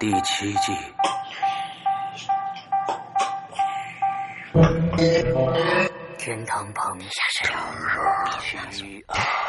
第七季。天堂旁，虚二。二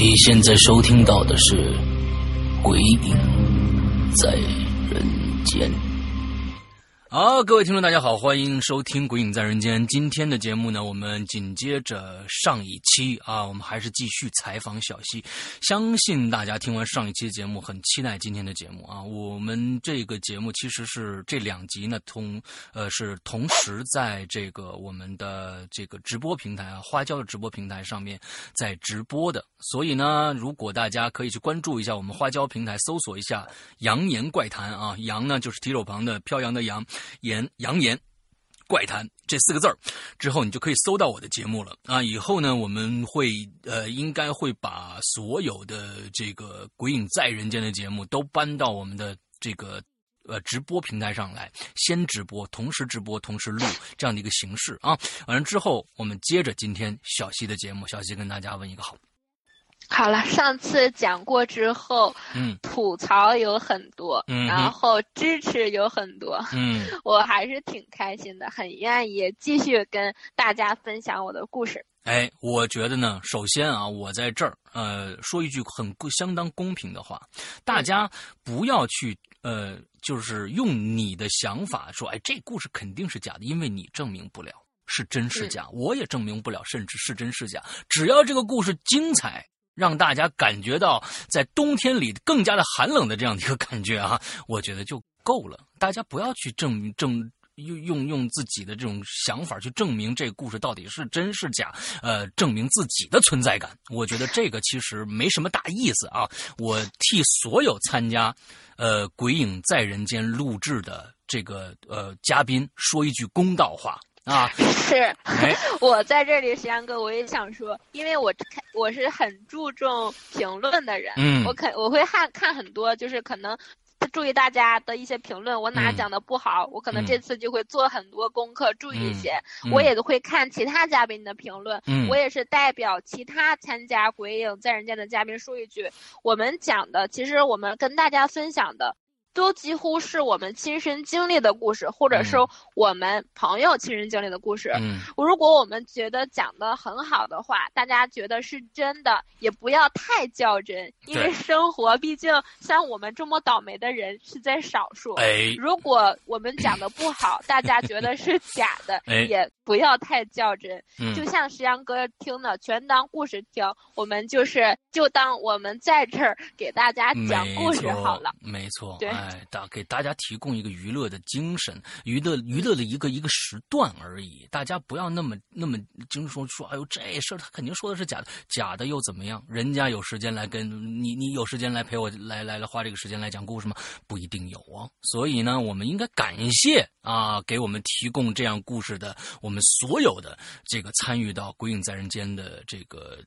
你现在收听到的是《鬼影在人间》。好，各位听众，大家好，欢迎收听《鬼影在人间》。今天的节目呢，我们紧接着上一期啊，我们还是继续采访小溪。相信大家听完上一期节目，很期待今天的节目啊。我们这个节目其实是这两集呢，同呃是同时在这个我们的这个直播平台啊，花椒的直播平台上面在直播的。所以呢，如果大家可以去关注一下我们花椒平台，搜索一下“扬言怪谈”啊，扬呢就是提手旁的飘扬的扬。言扬言怪谈这四个字儿之后，你就可以搜到我的节目了啊！以后呢，我们会呃，应该会把所有的这个《鬼影在人间》的节目都搬到我们的这个呃直播平台上来，先直播，同时直播，同时录这样的一个形式啊。完了之后，我们接着今天小溪的节目，小溪跟大家问一个好。好了，上次讲过之后，嗯，吐槽有很多，嗯，然后支持有很多，嗯，我还是挺开心的，很愿意继续跟大家分享我的故事。哎，我觉得呢，首先啊，我在这儿呃说一句很相当公平的话，大家不要去呃，就是用你的想法说，哎，这故事肯定是假的，因为你证明不了是真是假，我也证明不了，甚至是真是假，只要这个故事精彩。让大家感觉到在冬天里更加的寒冷的这样的一个感觉啊，我觉得就够了。大家不要去证证用用用自己的这种想法去证明这个故事到底是真是假，呃，证明自己的存在感。我觉得这个其实没什么大意思啊。我替所有参加呃《鬼影在人间》录制的这个呃嘉宾说一句公道话。啊，是，我在这里，石阳哥，我也想说，因为我看我是很注重评论的人，嗯，我肯我会看看很多，就是可能注意大家的一些评论，我哪讲的不好，我可能这次就会做很多功课，注意一些，我也会看其他嘉宾的评论，嗯，我也是代表其他参加《鬼影在人间》的嘉宾说一句，我们讲的，其实我们跟大家分享的。都几乎是我们亲身经历的故事，或者是我们朋友亲身经历的故事。嗯，如果我们觉得讲的很好的话，大家觉得是真的，也不要太较真，因为生活毕竟像我们这么倒霉的人是在少数。哎，如果我们讲的不好，大家觉得是假的，也不要太较真。嗯，就像石阳哥听的，全当故事听。我们就是就当我们在这儿给大家讲故事好了。没错，对。哎，大给大家提供一个娱乐的精神，娱乐娱乐的一个一个时段而已。大家不要那么那么经说说，哎呦，这事儿他肯定说的是假的，假的又怎么样？人家有时间来跟你，你有时间来陪我来来来花这个时间来讲故事吗？不一定有啊。所以呢，我们应该感谢啊，给我们提供这样故事的我们所有的这个参与到《鬼影在人间》的这个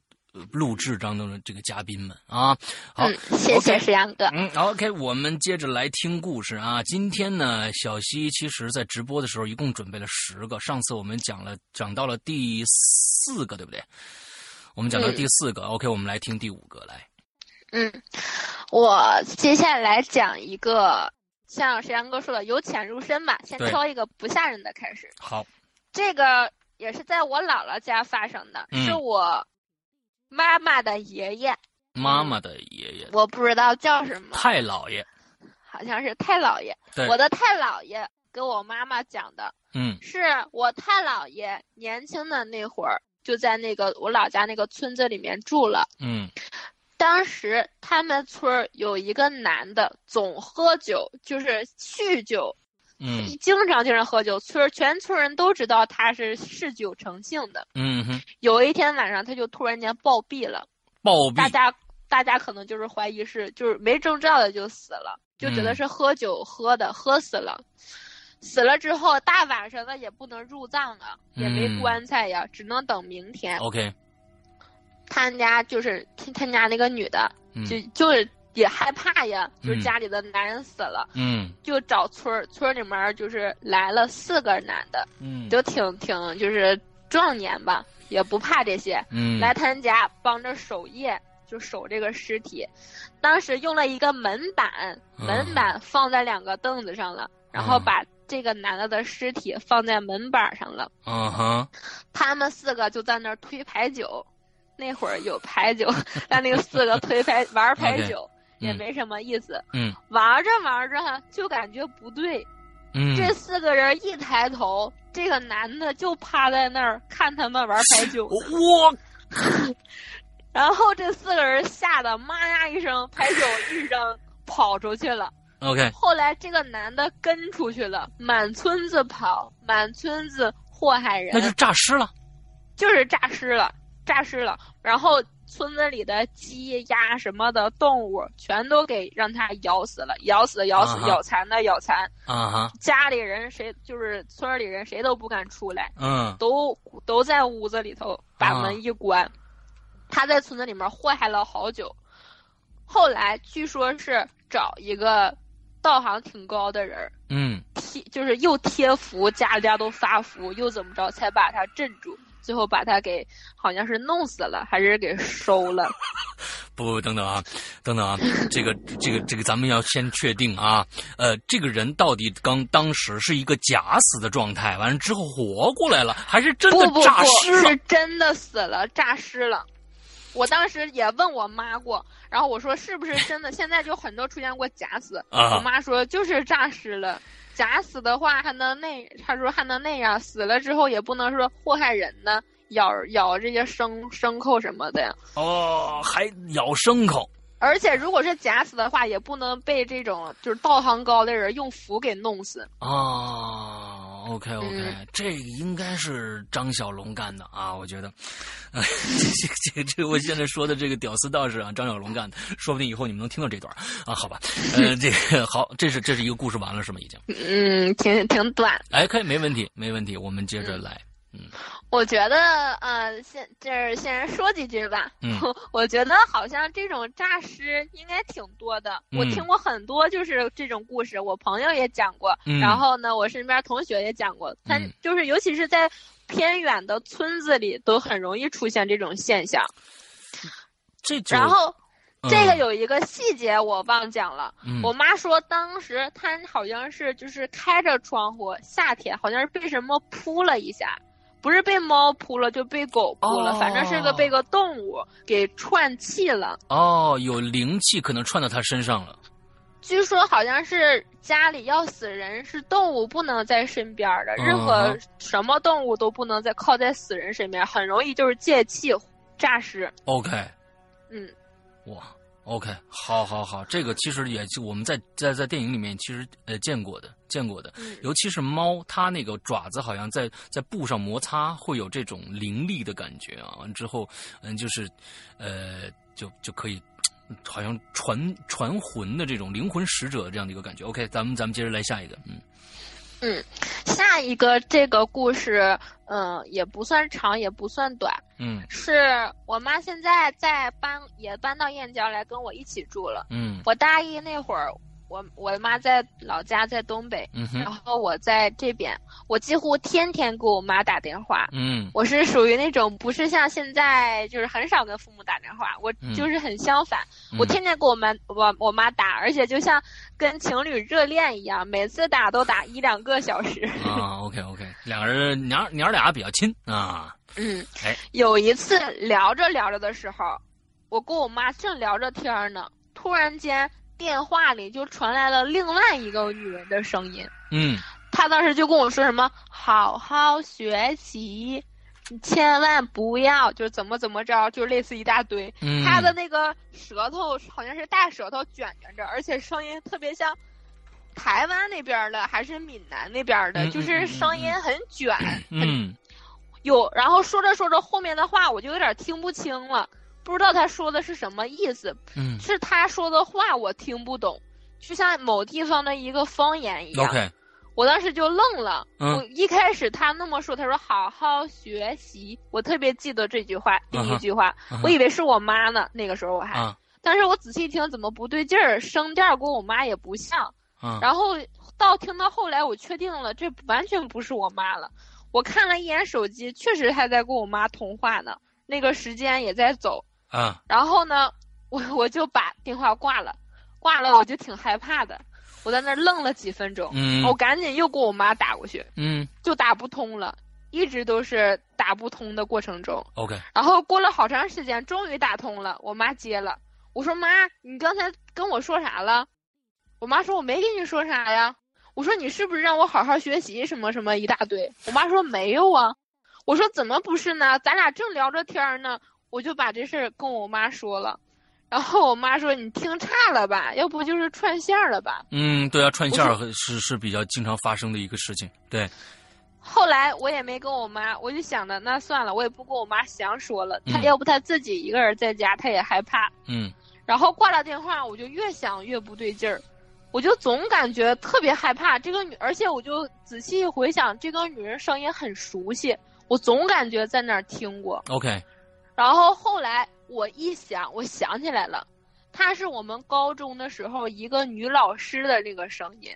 录制当中的这个嘉宾们啊。好，谢谢石阳哥。嗯，OK，我们接着来听故事啊。今天呢，小西其实在直播的时候一共准备了十个，上次我们讲了讲到了第四个，对不对？我们讲到第四个，OK，我们来听第五个来。嗯，我接下来讲一个像石阳哥说的由浅入深吧，先挑一个不吓人的开始。好，这个也是在我姥姥家发生的，是我妈妈的爷爷。妈妈的爷爷，我不知道叫什么。太姥爷，好像是太姥爷。对，我的太姥爷跟我妈妈讲的。嗯，是我太姥爷年轻的那会儿就在那个我老家那个村子里面住了。嗯。当时他们村有一个男的，总喝酒，就是酗酒，嗯，经常经常喝酒，村全村人都知道他是嗜酒成性的，嗯哼。有一天晚上，他就突然间暴毙了，暴毙，大家大家可能就是怀疑是就是没征兆的就死了，就觉得是喝酒喝的，喝死了，死了之后大晚上的也不能入葬啊，也没棺材呀，只能等明天。OK。他家就是他家那个女的，就就是也害怕呀，就是家里的男人死了，嗯，就找村村里面就是来了四个男的，嗯，就挺挺就是壮年吧，也不怕这些，嗯，来他家帮着守夜，就守这个尸体。当时用了一个门板，门板放在两个凳子上了，然后把这个男的的尸体放在门板上了，嗯哼，他们四个就在那儿推牌九。那会儿有牌九，让那个四个推牌玩牌九也没什么意思。嗯，玩着玩着就感觉不对。嗯，这四个人一抬头，这个男的就趴在那儿看他们玩牌九。我，然后这四个人吓得妈呀一声，牌九一扔跑出去了。OK。后来这个男的跟出去了，满村子跑，满村子祸害人。那就诈尸了。就是诈尸了。诈尸了，然后村子里的鸡鸭什么的动物全都给让他咬死了，咬死咬死，咬残的咬残。啊哈！家里人谁就是村里人谁都不敢出来，嗯，都都在屋子里头把门一关。他在村子里面祸害了好久，后来据说是找一个道行挺高的人，嗯，贴就是又贴符，家家都发符，又怎么着才把他镇住。最后把他给好像是弄死了，还是给收了？不不，等等啊，等等啊，这个这个这个，咱们要先确定啊。呃，这个人到底刚当时是一个假死的状态，完了之后活过来了，还是真的诈尸了？是真的死了，诈尸了。我当时也问我妈过，然后我说是不是真的？现在就很多出现过假死，我妈说就是诈尸了。假死的话还能那，他说还能那样，死了之后也不能说祸害人呢，咬咬这些牲牲口什么的呀。哦，还咬牲口。而且如果是假死的话，也不能被这种就是道行高的人用符给弄死。哦，OK OK，这应该是张小龙干的啊，我觉得。这这这这，我现在说的这个屌丝道士啊，张小龙干的，说不定以后你们能听到这段啊。好吧，呃，这个好，这是这是一个故事完了是吗？已经。嗯，挺挺短。哎，可以，没问题，没问题，我们接着来。嗯，我觉得呃，先就是先说几句吧。嗯，我觉得好像这种诈尸应该挺多的。我听过很多就是这种故事，我朋友也讲过。嗯，然后呢，我身边同学也讲过。他就是尤其是在偏远的村子里，都很容易出现这种现象。这然后这个有一个细节我忘讲了。我妈说当时她好像是就是开着窗户，夏天好像是被什么扑了一下。不是被猫扑了，就被狗扑了，反正是个被个动物给串气了。哦，有灵气可能串到他身上了。据说好像是家里要死人，是动物不能在身边的，任何什么动物都不能再靠在死人身边，很容易就是借气诈尸。OK，嗯，哇。OK，好，好，好，这个其实也就我们在在在电影里面其实呃见过的，见过的，尤其是猫，它那个爪子好像在在布上摩擦，会有这种凌厉的感觉啊。完之后，嗯，就是，呃，就就可以，好像传传魂的这种灵魂使者这样的一个感觉。OK，咱们咱们接着来下一个，嗯嗯，下一个这个故事，嗯，也不算长，也不算短。嗯是我妈现在在搬，也搬到燕郊来跟我一起住了。嗯我大一那会儿，我我妈在老家在东北，嗯然后我在这边，我几乎天天给我妈打电话。嗯我是属于那种不是像现在就是很少跟父母打电话，我嗯就是很相反，我嗯天天给我妈我我妈打，而且就像跟情侣热恋一样，每次打都打一两个小时。啊，OK OK，两个人娘娘俩比较亲啊，嗯哎，有一次聊着聊着的时候，我跟我妈正聊着天儿呢，突然间电话里就传来了另外一个女人的声音。嗯。她当时就跟我说什么“好好学习，你千万不要就是怎么怎么着”，就类似一大堆。嗯，她的那个舌头好像是大舌头卷卷着，而且声音特别像台湾那边的还是闽南那边的，嗯就是声音很卷，很嗯。有，然后说着说着后面的话我就有点听不清了，不知道他说的是什么意思，嗯。是他说的话我听不懂，就像某地方的一个方言一样。，OK，我当时就愣了。嗯。我一开始他那么说，他说好好学习，我特别记得这句话，第一句话，我以为是我妈呢，那个时候我还，啊。但是我仔细一听怎么不对劲儿，声调跟我妈也不像。啊，然后到听到后来，我确定了，这完全不是我妈了。我看了一眼手机，确实还在跟我妈通话呢，那个时间也在走。啊然后呢，我我就把电话挂了，挂了我就挺害怕的，我在那儿愣了几分钟，嗯我赶紧又给我妈打过去，嗯就打不通了，一直都是打不通的过程中。，OK，然后过了好长时间，终于打通了，我妈接了，我说妈，你刚才跟我说啥了？我妈说我没跟你说啥呀。我说你是不是让我好好学习什么什么一大堆？我妈说没有啊。我说怎么不是呢？咱俩正聊着天儿呢，我就把这事儿跟我妈说了。然后我妈说你听差了吧，要不就是串线儿了吧。嗯，对啊，串线儿是是比较经常发生的一个事情，对，后来我也没跟我妈，我就想着那算了，我也不跟我妈详说了。她嗯要不她自己一个人在家，她也害怕。嗯然后挂了电话，我就越想越不对劲儿，我就总感觉特别害怕。这个女，而且我就仔细回想，这个女人声音很熟悉，我总感觉在哪儿听过。，OK，然后后来我一想，我想起来了，她是我们高中的时候一个女老师的那个声音。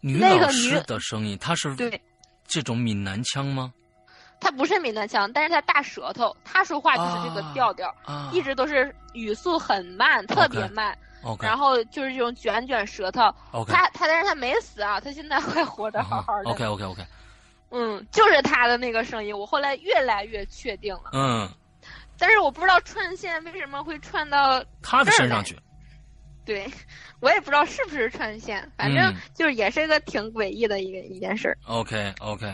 女那个老师女的声音，她是对，这种闽南腔吗？她不是闽南腔，但是她大舌头，她说话就是这个调调，啊一直都是语速很慢，特别慢。然后就是这种卷卷舌头。他他但是他没死啊，他现在还活得好好的。OK OK OK，嗯，就是他的那个声音，我后来越来越确定了。嗯，但是我不知道串线为什么会串到，他的身上去，对我也不知道是不是串线，反正嗯就是也是一个挺诡异的一个一件事儿。OK OK，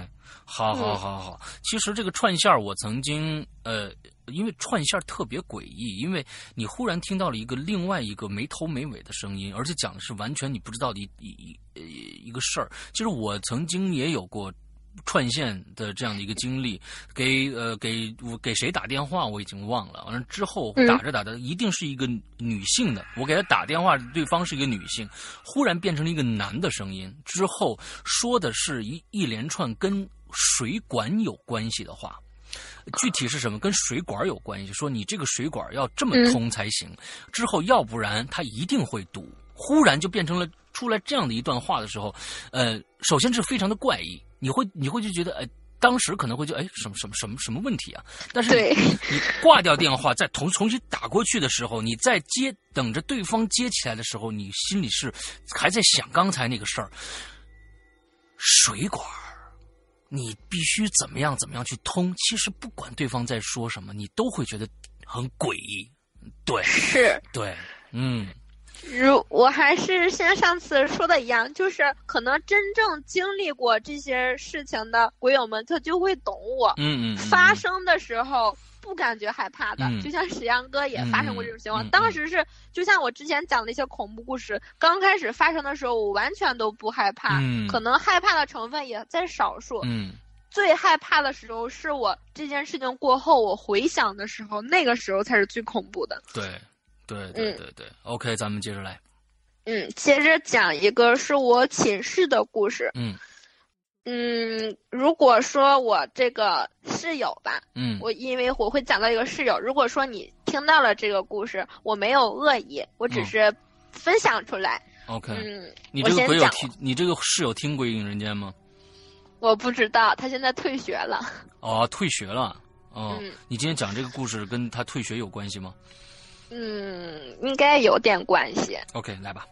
好好嗯好好。其实这个串线，我曾经呃，因为串线特别诡异，因为你忽然听到了一个另外一个没头没尾的声音，而且讲的是完全你不知道的一一一呃一个事儿。其实我曾经也有过。串线的这样的一个经历，给呃给我给谁打电话我已经忘了，完了之后嗯打着打着，一定是一个女性的，我给她打电话，对方是一个女性，忽然变成了一个男的声音，之后说的是一一连串跟水管有关系的话。具体是什么？跟水管有关系。说你这个水管要这么通才行，之后要不然它一定会堵。忽然就变成了出来这样的一段话的时候，呃，首先是非常的怪异，你会你会就觉得，哎，当时可能会就，哎，什么什么什么什么问题啊？但是你你挂掉电话，再重重新打过去的时候，你再接等着对方接起来的时候，你心里是还在想刚才那个事儿，水管儿你必须怎么样怎么样去通。其实不管对方在说什么，你都会觉得很诡异。对是，对，嗯如我还是像上次说的一样，就是可能真正经历过这些事情的鬼友们，他就会懂我。嗯嗯，嗯发生的时候不感觉害怕的，嗯就像史阳哥也发生过这种情况。嗯嗯嗯当时是就像我之前讲的一些恐怖故事，刚开始发生的时候，我完全都不害怕，嗯可能害怕的成分也在少数。嗯最害怕的时候是我这件事情过后，我回想的时候，那个时候才是最恐怖的。对对对对对，OK，咱们接着来，嗯，接着讲一个是我寝室的故事。嗯嗯，如果说我这个室友吧，嗯，我因为我会讲到一个室友，如果说你听到了这个故事，我没有恶意，我只是分享出来。OK，嗯，你这个我先讲鬼友听，你这个室友听《鬼影人间》吗？我不知道，他现在退学了。哦，退学了。哦，嗯你今天讲这个故事跟他退学有关系吗嗯，应该有点关系。？OK，来吧。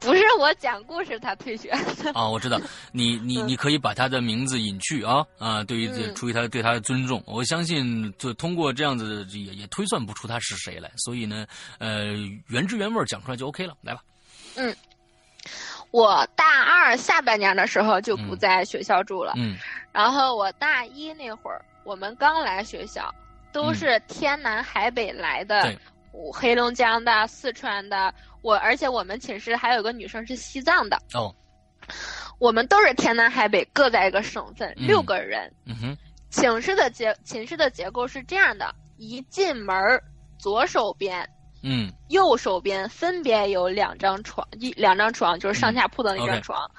不是我讲故事他退学的。啊，我知道，你你你可以把他的名字隐去啊啊，对于这嗯出于他对他的尊重，我相信就通过这样子也也推算不出他是谁来，所以呢，呃，原汁原味讲出来就 OK 了，来吧。嗯我大二下半年的时候就不在学校住了，嗯然后我大一那会儿，我们刚来学校，都是天南海北来的对，我黑龙江的、四川的，我而且我们寝室还有个女生是西藏的，哦，我们都是天南海北各在一个省份，嗯。六个人。嗯哼，寝室的结寝室的结构是这样的：一进门儿，左手边、嗯。右手边分别有两张床，一两张床就是上下铺的那嗯张床。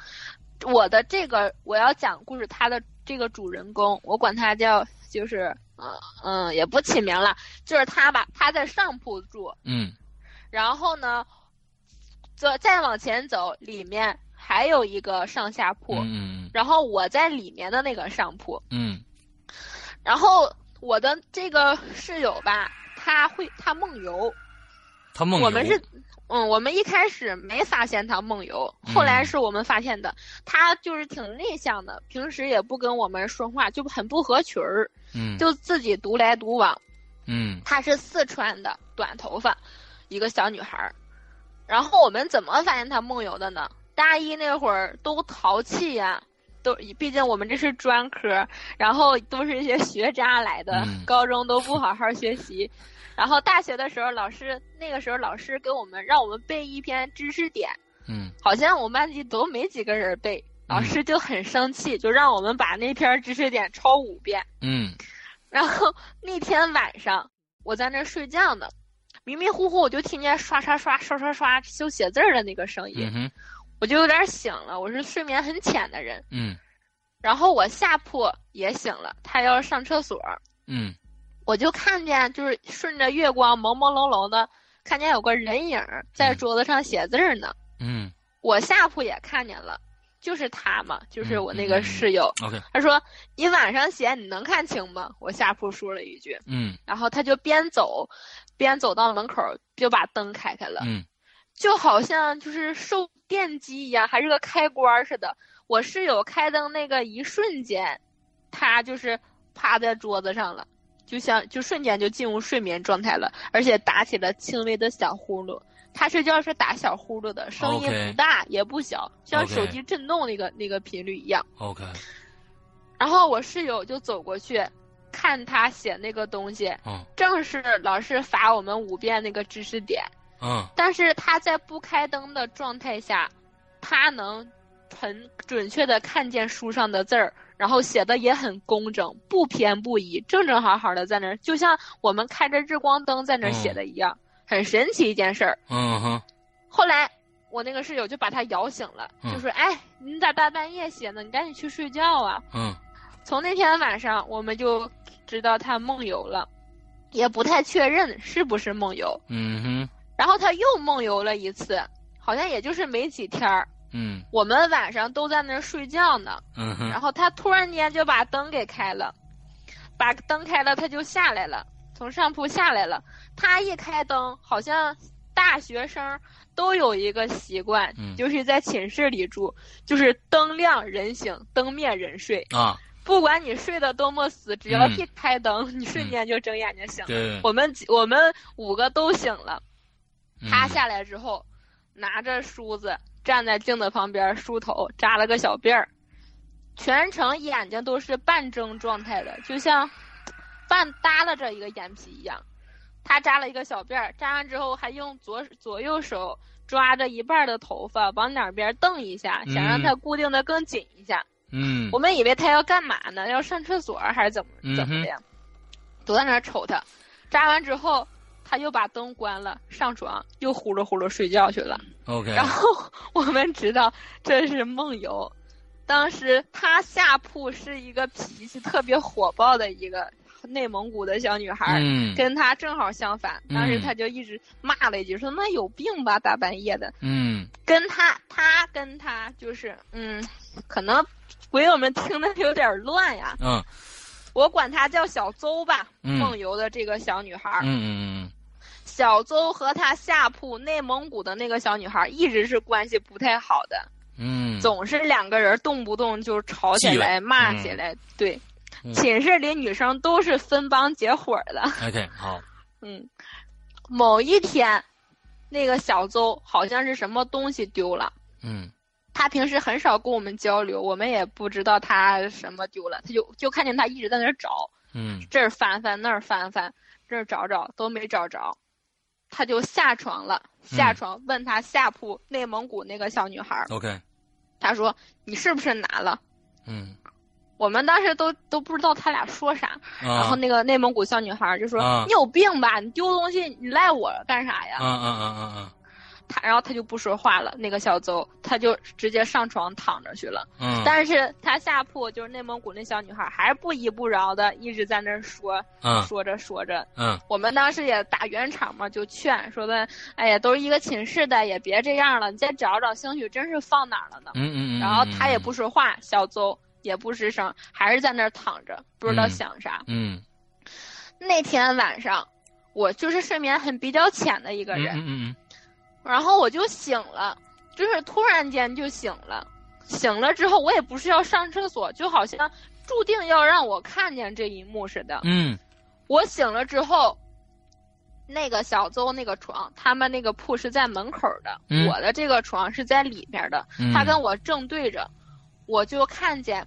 我的这个我要讲故事，他的这个主人公，我管他叫就是嗯嗯也不起名了，就是他吧，他在上铺住，嗯。然后呢，再再往前走，里面还有一个上下铺，嗯嗯然后我在里面的那个上铺，嗯。然后我的这个室友吧，他会他梦游，他梦。游，我们是，嗯，我们一开始没发现他梦游，嗯后来是我们发现的。他就是挺内向的，平时也不跟我们说话，就很不合群儿，嗯就自己独来独往。嗯她是四川的，短头发，一个小女孩儿。然后我们怎么发现她梦游的呢？大一那会儿都淘气呀、都毕竟我们这是专科，然后都是一些学渣来的，嗯高中都不好好学习。然后大学的时候，老师那个时候老师给我们让我们背一篇知识点，嗯好像我们班级都没几个人背，老师就很生气，就让我们把那篇知识点抄五遍。嗯 然后那天晚上我在那睡觉呢，迷迷糊糊我就听见刷刷刷刷刷刷修写字儿的那个声音，嗯我就有点醒了。我是睡眠很浅的人，嗯然后我下铺也醒了，他要上厕所，嗯我就看见就是顺着月光朦朦胧胧的，看见有个人影在桌子上写字儿呢。嗯我下铺也看见了，就是他嘛，就是我那个室友。，OK，他说：“你晚上写你能看清吗？”我下铺说了一句。嗯然后他就边走，边走到门口，就把灯开开了，嗯就好像就是受电击一样，还是个开关似的。我室友开灯那个一瞬间，他就是趴在桌子上了，就像就瞬间就进入睡眠状态了，而且打起了轻微的小呼噜。他睡觉是打小呼噜的，声音不大也不小，像手机震动那个那个频率一样。，OK，然后我室友就走过去，看他写那个东西，嗯正是老师罚我们五遍那个知识点，嗯但是他在不开灯的状态下，他能很准确的看见书上的字儿，然后写的也很工整，不偏不倚，正正好好的在那儿，就像我们开着日光灯在那儿写的一样，很神奇一件事儿。嗯哼，后来我那个室友就把他摇醒了，嗯就说：“哎，你咋大半夜写呢？你赶紧去睡觉啊！”嗯从那天晚上，我们就知道他梦游了，也不太确认是不是梦游。嗯哼，然后他又梦游了一次，好像也就是没几天儿。嗯。我们晚上都在那儿睡觉呢，嗯哼，然后他突然间就把灯给开了，把灯开了，他就下来了，从上铺下来了。他一开灯，好像大学生都有一个习惯，嗯。就是在寝室里住，就是灯亮人醒，灯灭人睡。啊，不管你睡得多么死，只要嗯。一开灯，你瞬间就睁眼睛醒了。对，我们几我们五个都醒了。嗯。他下来之后，拿着梳子站在镜子旁边梳头，扎了个小辫儿，全程眼睛都是半睁状态的，就像半耷拉着一个眼皮一样。他扎了一个小辫儿，扎完之后还用左左右手抓着一半的头发往两边蹬一下，想让它固定的更紧一下。嗯我们以为他要干嘛呢？要上厕所还是怎么怎么的呀？都在那儿瞅他。扎完之后，他又把灯关了，上床又呼噜呼噜睡觉去了。，OK，然后我们知道这是梦游，当时她下铺是一个脾气特别火爆的一个内蒙古的小女孩，嗯跟她正好相反。当时嗯她就一直骂了一句，说那有病吧，大半夜的。嗯跟她，她跟她就是，嗯，可能鬼友们听的有点乱呀。嗯我管她叫小邹吧，嗯梦游的这个小女孩。嗯嗯嗯小邹和她下铺内蒙古的那个小女孩一直是关系不太好的。嗯，总是两个人动不动就吵起来、骂起来。对，嗯寝室里女生都是分帮结伙的。OK 好，嗯，某一天，那个小邹好像是什么东西丢了。嗯他平时很少跟我们交流，我们也不知道他什么丢了，他就就看见他一直在那儿找，嗯这儿翻翻那儿翻翻，这儿找找都没找着，他就下床了，下嗯床问他下铺内蒙古那个小女孩儿，OK 他说你是不是拿了？嗯我们当时都都不知道他俩说啥，然后啊那个内蒙古小女孩就说：“啊你有病吧？你丢东西你赖我干啥呀？”嗯嗯嗯嗯他然后他就不说话了，那个小邹他就直接上床躺着去了。嗯但是他下铺就是内蒙古那小女孩还是不依不饶的一直在那儿说，嗯说着说着。嗯我们当时也打圆场嘛，就劝说的，哎呀，都是一个寝室的，也别这样了，你再找找，兴许真是放哪儿了呢。嗯嗯，然后他也不说话，小邹也不吱声，还是在那儿躺着，不知道想啥。嗯那天晚上，我就是睡眠很比较浅的一个人，嗯嗯然后我就醒了，就是突然间就醒了。醒了之后，我也不是要上厕所，就好像注定要让我看见这一幕似的。嗯我醒了之后，那个小邹那个床，他们那个铺是在门口的，嗯我的这个床是在里边的，嗯，他跟我正对着，我就看见。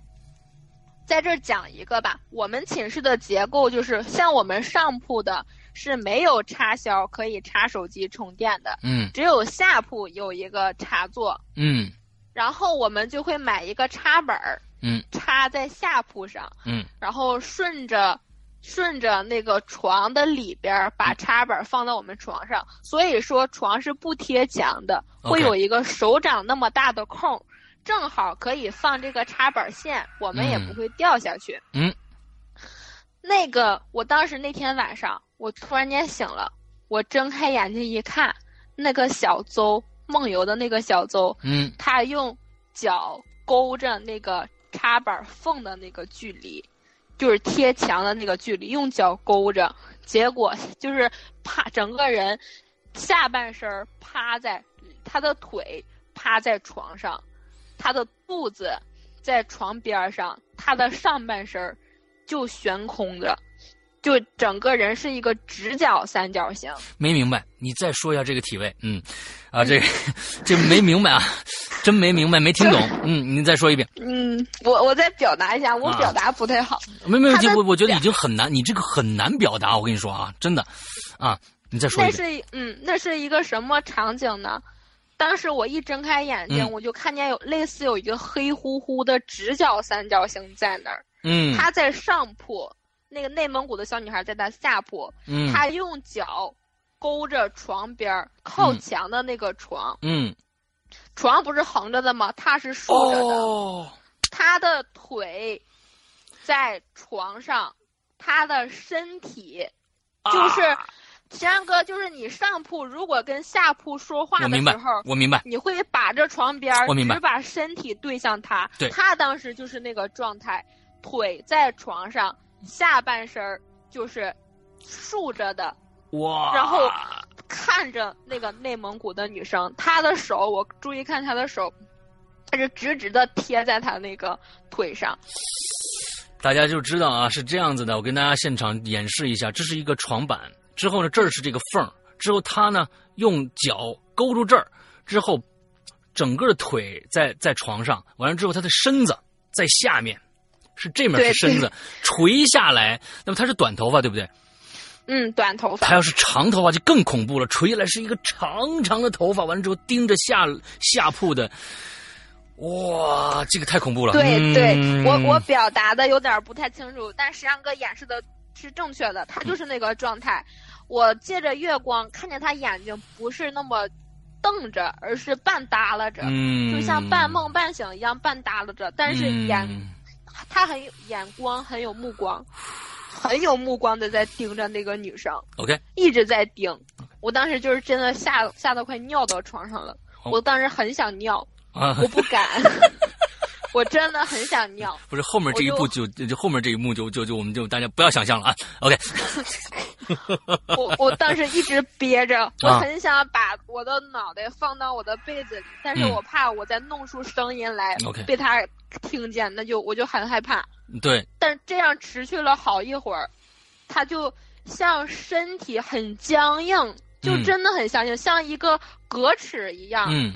在这儿讲一个吧，我们寝室的结构就是像我们上铺的是没有插销可以插手机充电的，嗯。只有下铺有一个插座，嗯。然后我们就会买一个插板儿，嗯。插在下铺上，嗯。然后顺着顺着那个床的里边儿把插板儿放到我们床上，所以说床是不贴墙的，会有一个手掌那么大的空，正好可以放这个插板线，我们也嗯。不会掉下去。嗯，那个我当时那天晚上，我突然间醒了，我睁开眼睛一看，那个小邹梦游的那个小邹，嗯他用脚勾着那个插板缝的那个距离，就是贴墙的那个距离，用脚勾着，结果就是趴整个人下半身趴在他的腿趴在床上，他的肚子在床边上，他的上半身就悬空着。就整个人是一个直角三角形，没明白，你再说一下这个体位。嗯，啊，这个这没明白啊，真没明白，没听懂。嗯，你再说一遍。嗯，我我再表达一下，我啊表达不太好。没没有，我我觉得已经很难，你这个很难表达。我跟你说啊，真的，啊，你再说那一遍。是嗯，那是一个什么场景呢？当时我一睁开眼睛，嗯我就看见有类似有一个黑乎乎的直角三角形在那儿。嗯它在上铺，那个内蒙古的小女孩在她下铺，嗯她用脚勾着床边儿靠嗯墙的那个床，嗯，床不是横着的吗？她是竖着的，哦，她的腿在床上，她的身体就是。啊秦阳哥，就是你上铺如果跟下铺说话的时候，，我明白。你会把着床边儿，我明白只把身体对向他。对他当时就是那个状态，腿在床上，下半身儿就是竖着的，哇，然后看着那个内蒙古的女生，她的手，我注意看她的手，她是直直的贴在她那个腿上。大家就知道啊，是这样子的。我跟大家现场演示一下，这是一个床板，之后呢，这儿是这个缝儿之后他呢用脚勾住这儿，之后整个的腿在在床上，完了之后他的身子在下面，是这面对是身子垂下来，那么他是短头发对不对？嗯，短头发他。要是长头发就更恐怖了，垂下来是一个长长的头发，完了之后盯着下下铺的，哇，这个太恐怖了。对对，嗯我我表达的有点不太清楚，但石阳哥演示的是正确的，他就是那个状态。我借着月光看见他眼睛不是那么瞪着，而是半耷拉着，嗯，就像半梦半醒一样半耷拉着，但是眼嗯他很有眼光，很有目光，很有目光的在盯着那个女生，OK，一直在盯。我当时就是真的吓吓得快尿到床上了，哦。我当时很想尿，啊。我，不敢，我真的很想尿。不是后面这一步就就就后面这一幕就就就我们就大家不要想象了啊，OK，我我当时一直憋着，我啊很想把我的脑袋放到我的被子里，但是嗯我怕我再弄出声音来 OK 被他听见，那就我就很害怕。对，但是这样持续了好一会儿，他就像身体很僵硬，就嗯真的很僵硬，像一个格尺一样。嗯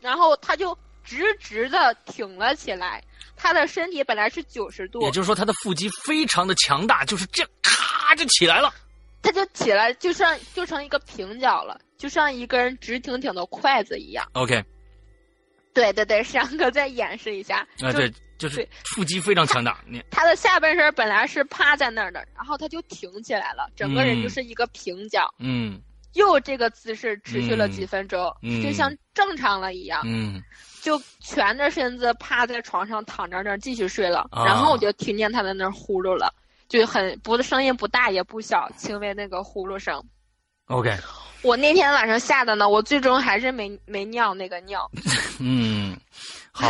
然后他就直直的挺了起来，他的身体本来是九十度也，就是说他的腹肌非常的强大，就是这样咔就起来了。他就起来，就像就成一个平角了，就像一根直挺挺的筷子一样。OK，对对对，山哥再演示一下。啊，就对，就是腹肌非常强大。你他的下半身本来是趴在那儿的，然后他就挺起来了，整个人嗯就是一个平角。嗯又这个姿势持续了几分钟，嗯就像正常了一样，嗯就蜷着身子趴在床上躺着那儿继续睡了。啊然后我就听见他在那儿呼噜了，就很不声音不大也不小，轻微那个呼噜声。，OK，我那天晚上吓的呢，我最终还是没没尿那个尿。嗯，好，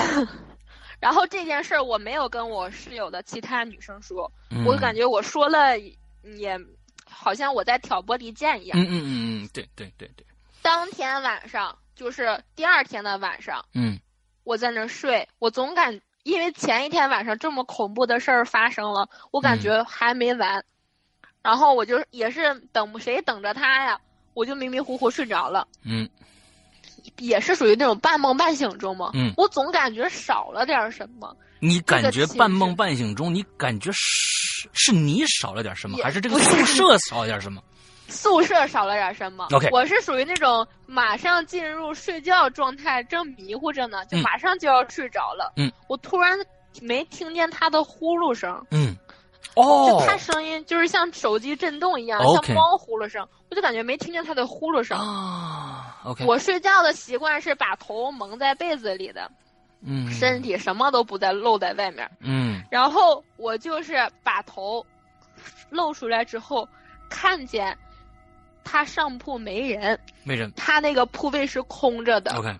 然后这件事儿我没有跟我室友的其他女生说，嗯我感觉我说了也好像我在挑拨离间一样。嗯嗯嗯嗯，对对对对，当天晚上就是第二天的晚上，嗯。我在那儿睡，我总感因为前一天晚上这么恐怖的事儿发生了，我感觉还没完，然后我就也是等谁等着他呀，我就迷迷糊糊睡着了，嗯。也是属于那种半梦半醒中嘛。嗯。我总感觉少了点什么，你感觉半梦半醒中，你感觉是是你少了点什么，还是这个宿舍少了点什么？宿舍少了点什么。OK 我是属于那种马上进入睡觉状态，正迷糊着呢，就嗯马上就要睡着了。嗯，我突然没听见他的呼噜声。嗯，就哦他声音就是像手机震动一样像猫呼噜声，我就感觉没听见他的呼噜声。啊，OK，我睡觉的习惯是把头蒙在被子里的，嗯身体什么都不在露在外面。嗯然后我就是把头露出来之后，看见他上铺没人，没人他那个铺位是空着的，，OK，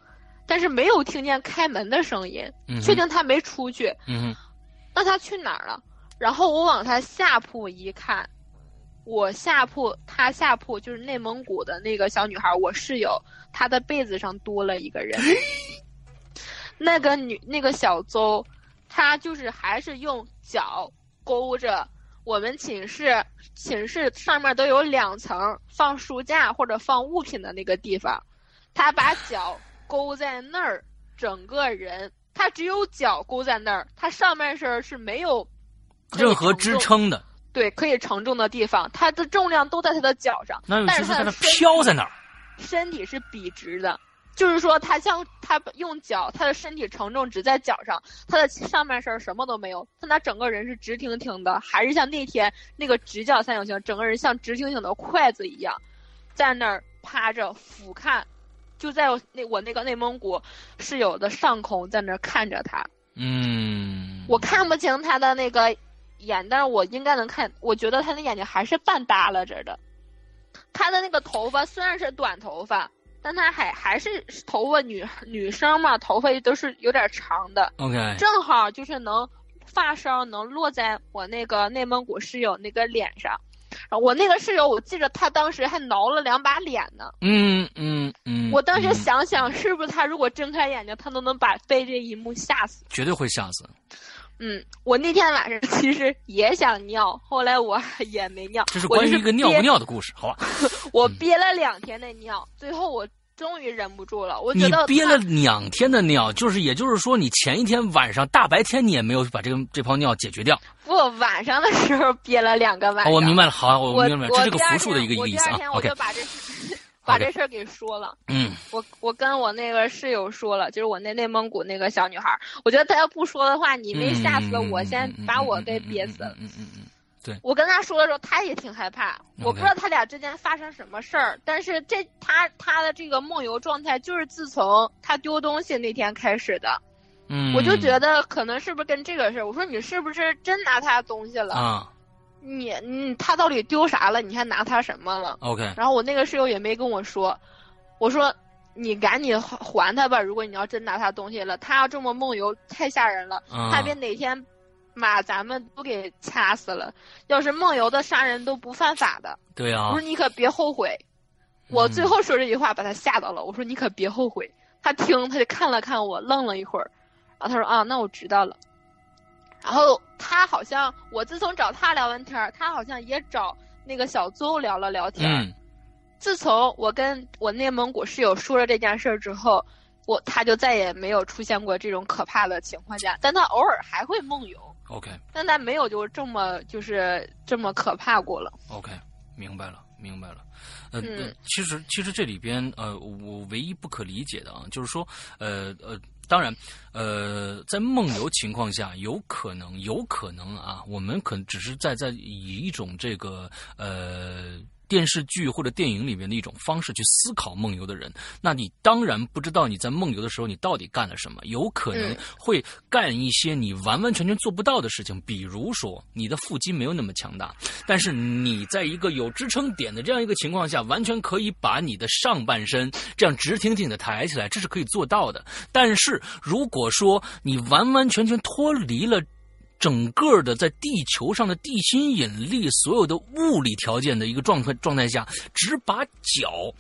但是没有听见开门的声音，嗯确定他没出去。嗯那他去哪儿了？然后我往他下铺一看，我下铺，他下铺就是内蒙古的那个小女孩，我室友，她的被子上多了一个人。那个女，那个小邹，她就是还是用脚勾着我们寝室，寝室上面都有两层放书架或者放物品的那个地方，他把脚勾在那儿，整个人他只有脚勾在那儿，他上半身是没有任何，支撑的，对，可以承重的地方，他的重量都在他的脚上，那但就是他的飘在那儿。身体是笔直的，就是说他像他用脚，他的身体承重只在脚上，他的上半身什么都没有，但他整个人是直挺挺的，还是像那天那个直角三角形，整个人像直挺挺的筷子一样，在那儿趴着俯瞰，就在我那我那个内蒙古室友的上空，在那儿看着他。嗯，我看不清他的那个眼，但是我应该能看。我觉得他的眼睛还是半耷拉着的。他的那个头发虽然是短头发，但他还还是头发女女生嘛，头发都是有点长的，OK，正好就是能发梢能落在我那个内蒙古室友那个脸上。我那个室友，我记着他当时还挠了两把脸呢。嗯嗯嗯，我当时嗯想想，是不是他如果睁开眼睛，他都能把被这一幕吓死。绝对会吓死。嗯，我那天晚上 其实也想尿，后来我 也没尿。这是关于一个尿不，尿的故事，好吧？我憋了两天的尿，最后我终于忍不住了。我觉你得憋了两天的尿，就是也就是说，你前一天晚上大白天你也没有把这个这泡尿解决掉。不晚上的时候憋了两个晚哦，上。我明白了，好，我我明白了，这是个复数的一个意思啊第二天。我就把这事把这事儿给说了。嗯我我跟我那个室友说了，就是我那内蒙古那个小女孩儿，我觉得她要不说的话，你没吓死嗯我，先把我给憋死了。嗯嗯嗯嗯对，我跟她说的时候，她也挺害怕。我不知道他俩之间发生什么事儿，但是这她她的这个梦游状态，就是自从她丢东西那天开始的。嗯，我就觉得可能是不是跟这个事儿？我说你是不是真拿他东西了？啊，你你他到底丢啥了？你还拿他什么了？OK。然后我那个室友也没跟我说，我说你赶紧还他吧。如果你要真拿他东西了，他要这么梦游太吓人了，他别哪天。把，咱们都给掐死了！要是梦游的杀人都不犯法的，对啊。我说你可别后悔。我最后说这句话把他吓到了。我说你可别后悔。他听，他就看了看我，愣了一会儿，然后他说啊，那我知道了。然后他好像，我自从找他聊完天他好像也找那个小邹聊了聊天嗯。自从我跟我内蒙古室友说了这件事之后，我他就再也没有出现过这种可怕的情况下，但他偶尔还会梦游。OK，但他没有就这么就是这么可怕过了。OK，明白了，明白了。呃，其实其实这里边呃，我唯一不可理解的啊，就是说呃呃，当然呃，在梦游情况下，有可能有可能啊，我们可能只是在在以一种这个呃。电视剧或者电影里面的一种方式去思考梦游的人，那你当然不知道你在梦游的时候你到底干了什么，有可能会干一些你完完全全做不到的事情，比如说你的腹肌没有那么强大，但是你在一个有支撑点的这样一个情况下，完全可以把你的上半身这样直挺挺的抬起来，这是可以做到的。但是如果说你完完全全脱离了。整个的在地球上的地心引力，所有的物理条件的一个状态状态下，只把脚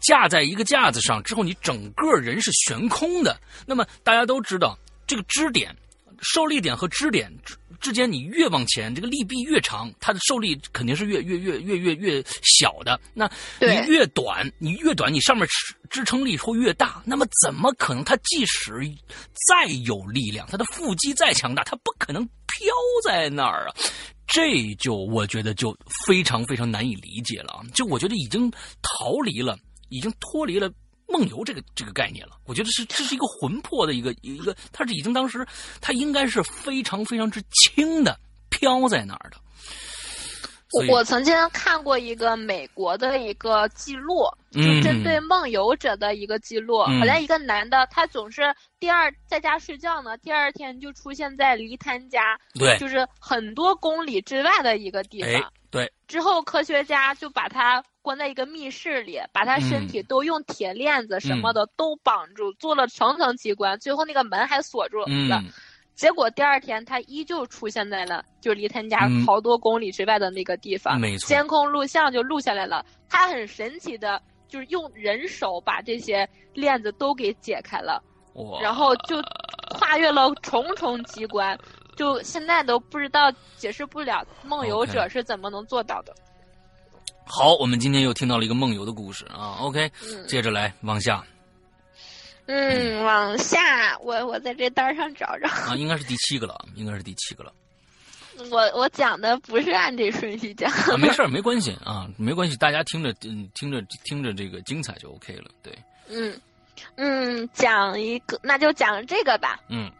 架在一个架子上之后，你整个人是悬空的。那么大家都知道，这个支点、受力点和支点之之间，你越往前，这个力臂越长，它的受力肯定是越越越越越越小的。那你越短，你越短，你上面支支撑力会越大。那么怎么可能？它即使再有力量，它的腹肌再强大，它不可能。飘在那儿啊，这就我觉得就非常非常难以理解了啊！就我觉得已经逃离了，已经脱离了梦游这个这个概念了。我觉得是这是一个魂魄的一个一个，他是已经当时他应该是非常非常之轻的飘在那儿的。我我曾经看过一个美国的一个记录，就针对梦游者的一个记录。好像一个男的，他总是第二在家睡觉呢，第二天就出现在离他家，对，就是很多公里之外的一个地方。对。之后科学家就把他关在一个密室里，把他身体都用铁链子什么的都绑住，做了层层机关，最后那个门还锁住了。结果第二天，他依旧出现在了就离他家好多公里之外的那个地方。没错，监控录像就录下来了。他很神奇的，就是用人手把这些链子都给解开了，然后就跨越了重重机关，就现在都不知道解释不了梦游者是怎么能做到的。好，我们今天又听到了一个梦游的故事啊。OK，接着来往下。嗯，往下，我我在这单上找找啊，应该是第七个了，应该是第七个了。我我讲的不是按这顺序讲，没事 儿，没关系啊，没关系，大家听着，嗯，听着听着这个精彩就 OK 了，对。嗯嗯，讲一个，那就讲这个吧。嗯，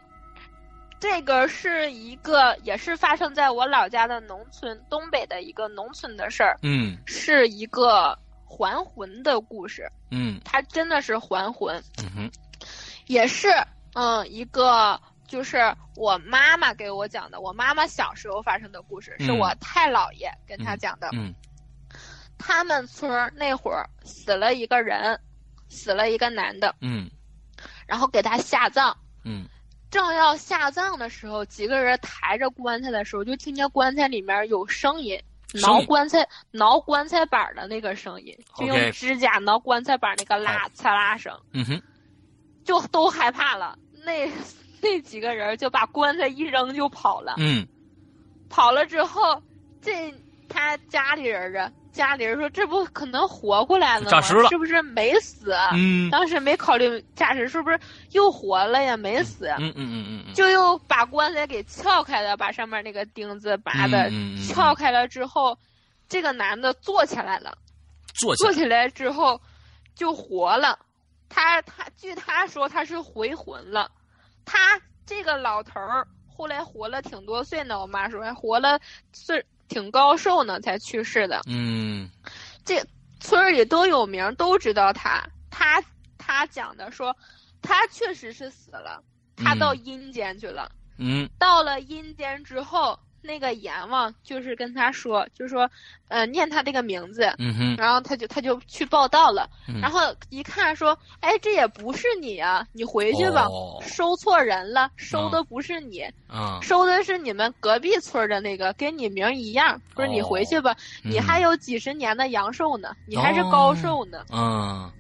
这个是一个，也是发生在我老家的农村，东北的一个农村的事儿。嗯，是一个。还魂的故事，嗯，他真的是还魂，嗯哼，也是，嗯，一个就是我妈妈给我讲的，我妈妈小时候发生的故事，是我太姥爷跟他讲的，嗯，他们村那会儿死了一个人，死了一个男的，嗯，然后给他下葬，嗯，正要下葬的时候，几个人抬着棺材的时候，就听见棺材里面有声音。挠棺材、挠棺材板的那个声音，就用指甲挠棺材板那个拉嚓啦声，嗯哼，就都害怕了。那那几个人就把棺材一扔就跑了。嗯，跑了之后，这他家里人啊。家里人说：“这不可能活过来了吗？是不是没死？嗯，当时没考虑驾驶是不是又活了呀？没死。嗯嗯嗯嗯，就又把棺材给撬开了，把上面那个钉子拔的撬开了之后，这个男的坐起来了。坐坐起来之后就活了。他他据他说他是回魂了。他这个老头儿后来活了挺多岁呢。我妈说还活了岁。”挺高寿呢才去世的。嗯这村儿里都有名，都知道他。他他讲的说，他确实是死了，他嗯到阴间去了。嗯到了阴间之后，那个阎王就是跟他说，就说，呃，念他这个名字，嗯，然后他就他就去报道了。嗯然后一看说，哎，这也不是你啊，你回去吧，哦收错人了，收的不是你，啊，收的是你们隔壁村的那个，跟你名一样。不是你回去吧，你嗯还有几十年的阳寿呢，你还是高寿呢。嗯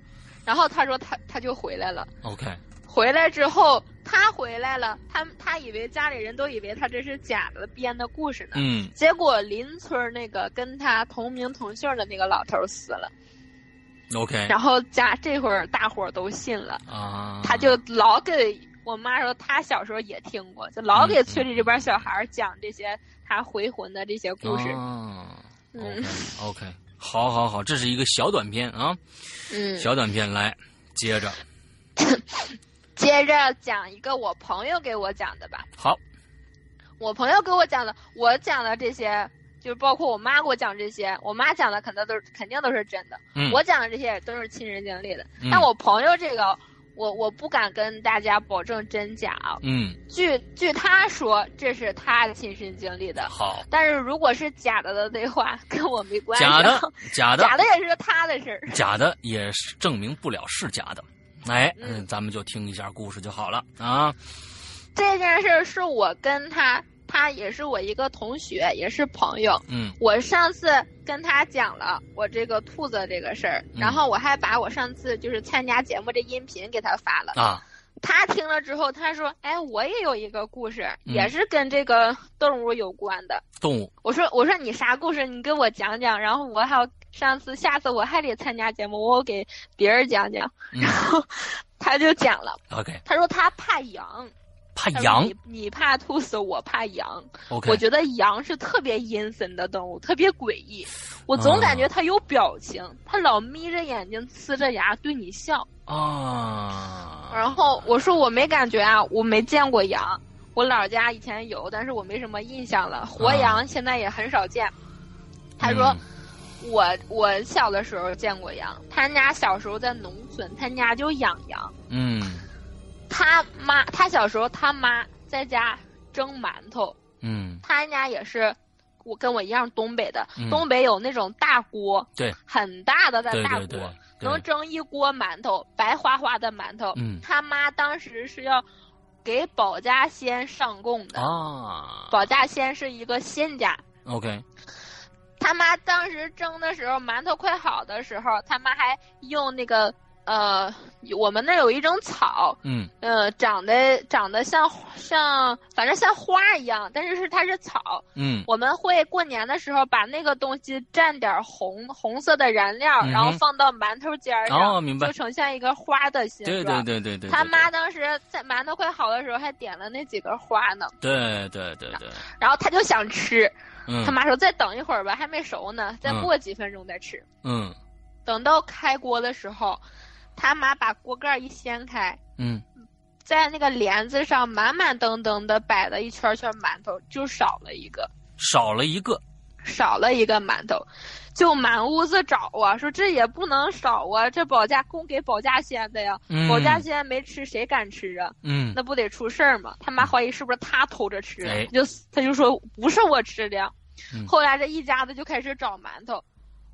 然后他说他他就回来了，，OK，回来之后他回来了，他他以为家里人都以为他这是假的编的故事呢。嗯。结果邻村那个跟他同名同姓的那个老头死了，，OK，然后家这会儿大伙儿都信了，啊，他就老给我妈说，他小时候也听过，就老嗯给村里这边小孩讲这些他回魂的这些故事。哦嗯，OK，好，好，好，这是一个小短片啊，嗯，小短片，来，接着，接着讲一个我朋友给我讲的吧。好，我朋友给我讲的，我讲的这些，就是包括我妈给我讲这些，我妈讲的肯定都是肯定都是真的，嗯，我讲的这些也都是亲身经历的。嗯但我朋友这个，我我不敢跟大家保证真假啊。嗯，据据他说，这是他亲身经历的。好，但是如果是假的的话，跟我没关系。假的，假的，假的也是他的事儿。假的也是证明不了是假的。哎，嗯嗯，咱们就听一下故事就好了啊。这件事儿是我跟他，他也是我一个同学，也是朋友。嗯我上次跟他讲了我这个兔子这个事儿，嗯然后我还把我上次就是参加节目这音频给他发了。啊，他听了之后，他说：“哎，我也有一个故事，嗯也是跟这个动物有关的。动物，我说：“我说你啥故事？你给我讲讲。然后我还要上次下次我还得参加节目，我给别人讲讲。嗯然后 他就讲了，，OK，他说他怕羊，怕羊你你怕兔子，我怕羊。，OK，我觉得羊是特别阴森的动物，特别诡异。我总感觉它有表情，它老眯着眼睛、呲着牙对你笑。啊，然后我说我没感觉啊，我没见过羊。我老家以前有，但是我没什么印象了。活羊现在也很少见。他说嗯我我小的时候见过羊，他家小时候在农村，他家就养羊。嗯他妈他小时候他妈在家蒸馒头，嗯他家也是，我跟我一样东北的，嗯东北有那种大锅，对，很大的在大锅，对对，能对蒸一锅馒头，白花花的馒头。嗯他妈当时是要给保家仙上供的，啊保家仙是一个仙家。，OK，他妈当时蒸的时候，馒头快好的时候，他妈还用那个呃，我们那儿有一种草，嗯呃，长得长得像像，反正像花一样，但是是它是草。嗯我们会过年的时候把那个东西蘸点红红色的燃料，嗯然后放到馒头尖儿上，哦明白就呈现一个花的形对状。对对对对，他妈当时在馒头快好的时候还点了那几根花呢，对对对对，然后他就想吃，嗯。他妈说再等一会儿吧，还没熟呢，再过几分钟再吃。嗯。等到开锅的时候，他妈把锅盖一掀开，嗯。在那个帘子上满满登登的摆了一圈圈馒头，就少了一个。少了一个，少了一个馒头，就满屋子找啊，说这也不能少啊，这保家供给保家仙的呀，嗯保家仙没吃谁敢吃啊？嗯那不得出事儿吗？他妈怀疑是不是他偷着吃，哎就他就说不是我吃的。嗯后来这一家子就开始找馒头，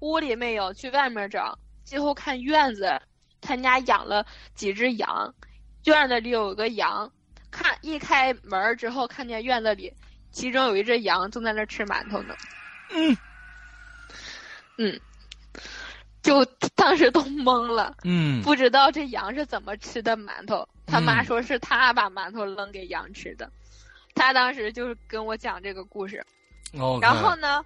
屋里没有，去外面找，最后看院子，他家养了几只羊，院子里有个羊，看一开门之后，看见院子里其中有一只羊正在那吃馒头呢。嗯嗯，就当时都懵了，嗯不知道这羊是怎么吃的馒头。他妈嗯说是他把馒头扔给羊吃的，他当时就是跟我讲这个故事。，OK，然后呢，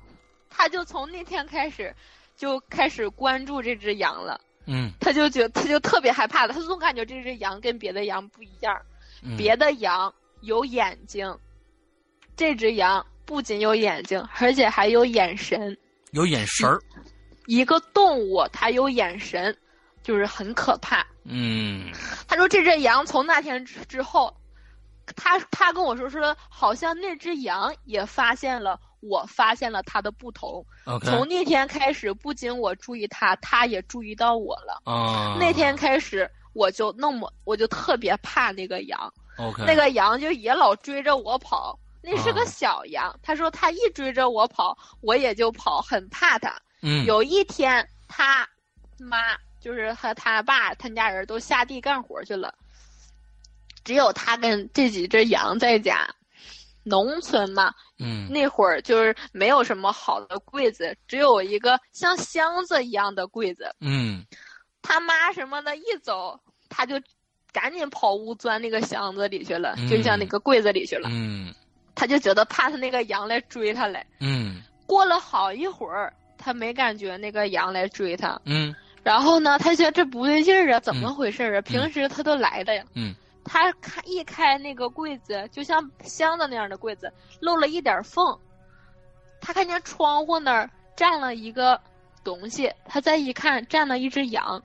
他就从那天开始就开始关注这只羊了。嗯他就觉他就特别害怕了，他总感觉这只羊跟别的羊不一样，嗯别的羊有眼睛，这只羊不仅有眼睛，而且还有眼神。有眼神儿，一个动物它有眼神，就是很可怕。嗯他说这只羊从那天之之后，他他跟我说说，好像那只羊也发现了，我发现了它的不同。从那天开始，不仅我注意它，它也注意到我了。啊，那天开始，我就那么我就特别怕那个羊，OK，那个羊就也老追着我跑。那是个啊小羊，他说他一追着我跑，我也就跑，很怕他。嗯有一天，他妈就是和他爸他家人都下地干活去了，只有他跟这几只羊在家。农村嘛，嗯那会儿就是没有什么好的柜子，只有一个像箱子一样的柜子。嗯他妈什么的，一走他就赶紧跑屋钻那个箱子里去了，嗯就像那个柜子里去了。嗯他就觉得怕他那个羊来追他来。嗯过了好一会儿，他没感觉那个羊来追他。嗯然后呢，他觉得这不对劲儿啊，怎么回事啊？平时他都来的呀。嗯他开一开那个柜子，就像箱子那样的柜子，漏了一点缝。他看见窗户那儿站了一个东西，他再一看，站了一只羊。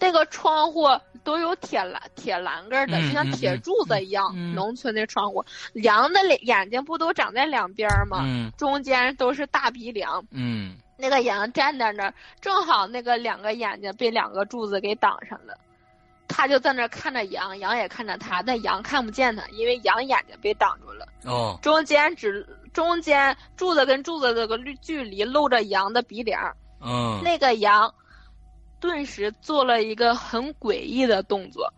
那个窗户都有铁栏铁栏杆的，嗯就像铁柱子一样。嗯嗯农村的窗户，羊的眼睛不都长在两边吗？嗯中间都是大鼻梁。嗯那个羊站在那儿，正好那个两个眼睛被两个柱子给挡上了。他就在那儿看着羊，羊也看着他，但羊看不见他，因为羊眼睛被挡住了。哦中间只中间柱子跟柱子这个距距离露着羊的鼻梁，嗯那个羊顿时做了一个很诡异的动作。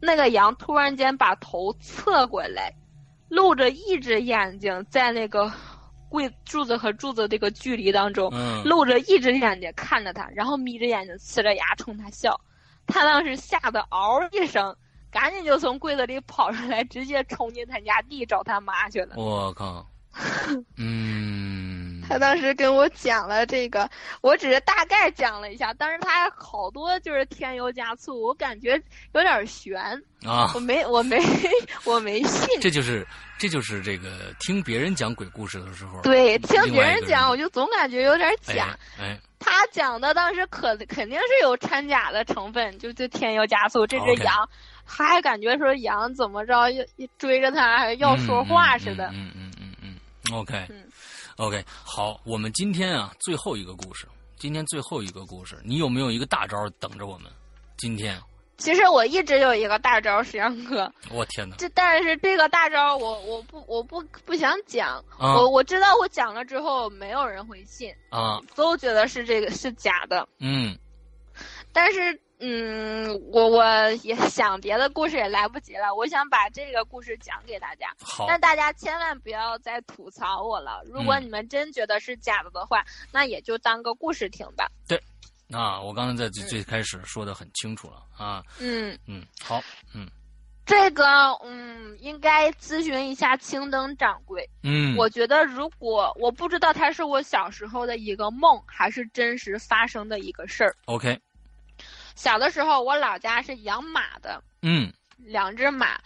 那个羊突然间把头侧过来，露着一只眼睛在那个柜柱子和柱子这个距离当中，嗯露着一只眼睛看着他，然后眯着眼睛呲着牙冲他笑。他当时吓得嗷一声，赶紧就从柜子里跑出来，直接冲进他家地找他妈去了。我靠，嗯他当时跟我讲了这个，我只是大概讲了一下，但是他好多就是添油加醋，我感觉有点悬，啊我，没我没我没信。这就是这就是这个听别人讲鬼故事的时候，对，听别人讲，我就总感觉有点哎假。哎他讲的当时可肯定是有掺假的成分，就就添油加醋。这只羊还感觉说羊怎么着要追着他，还要说话似的。嗯嗯嗯嗯嗯，OK 嗯 OK，好，我们今天啊最后一个故事，今天最后一个故事，你有没有一个大招等着我们？今天，其实我一直有一个大招，石阳哥，我天哪！这但是这个大招我我不我不不想讲，啊。我我知道我讲了之后没有人会信，啊，都觉得是这个是假的。嗯。但是嗯，我我也想别的故事也来不及了，我想把这个故事讲给大家。好，但大家千万不要再吐槽我了。如果嗯你们真觉得是假的的话，那也就当个故事听吧。对啊，我刚才在最最开始说的很清楚了啊，嗯，嗯，好，嗯这个嗯，应该咨询一下青灯掌柜。嗯，我觉得，如果我不知道它是我小时候的一个梦，还是真实发生的一个事儿。OK，小的时候，我老家是养马的，嗯两只马。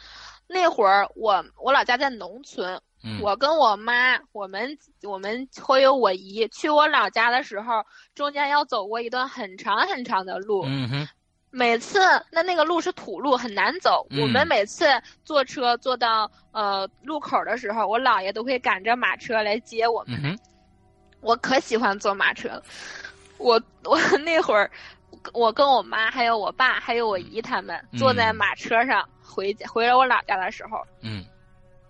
那会儿我我老家在农村，嗯，我跟我妈，我们我们会有我姨去我老家的时候，中间要走过一段很长很长的路。嗯哼，每次那那个路是土路，很难走。嗯我们每次坐车坐到呃路口的时候，我姥爷都会赶着马车来接我们。我可喜欢坐马车了。我我 那会儿，我跟我妈还有我爸还有我姨他们嗯坐在马车上回家回了我老家的时候，嗯。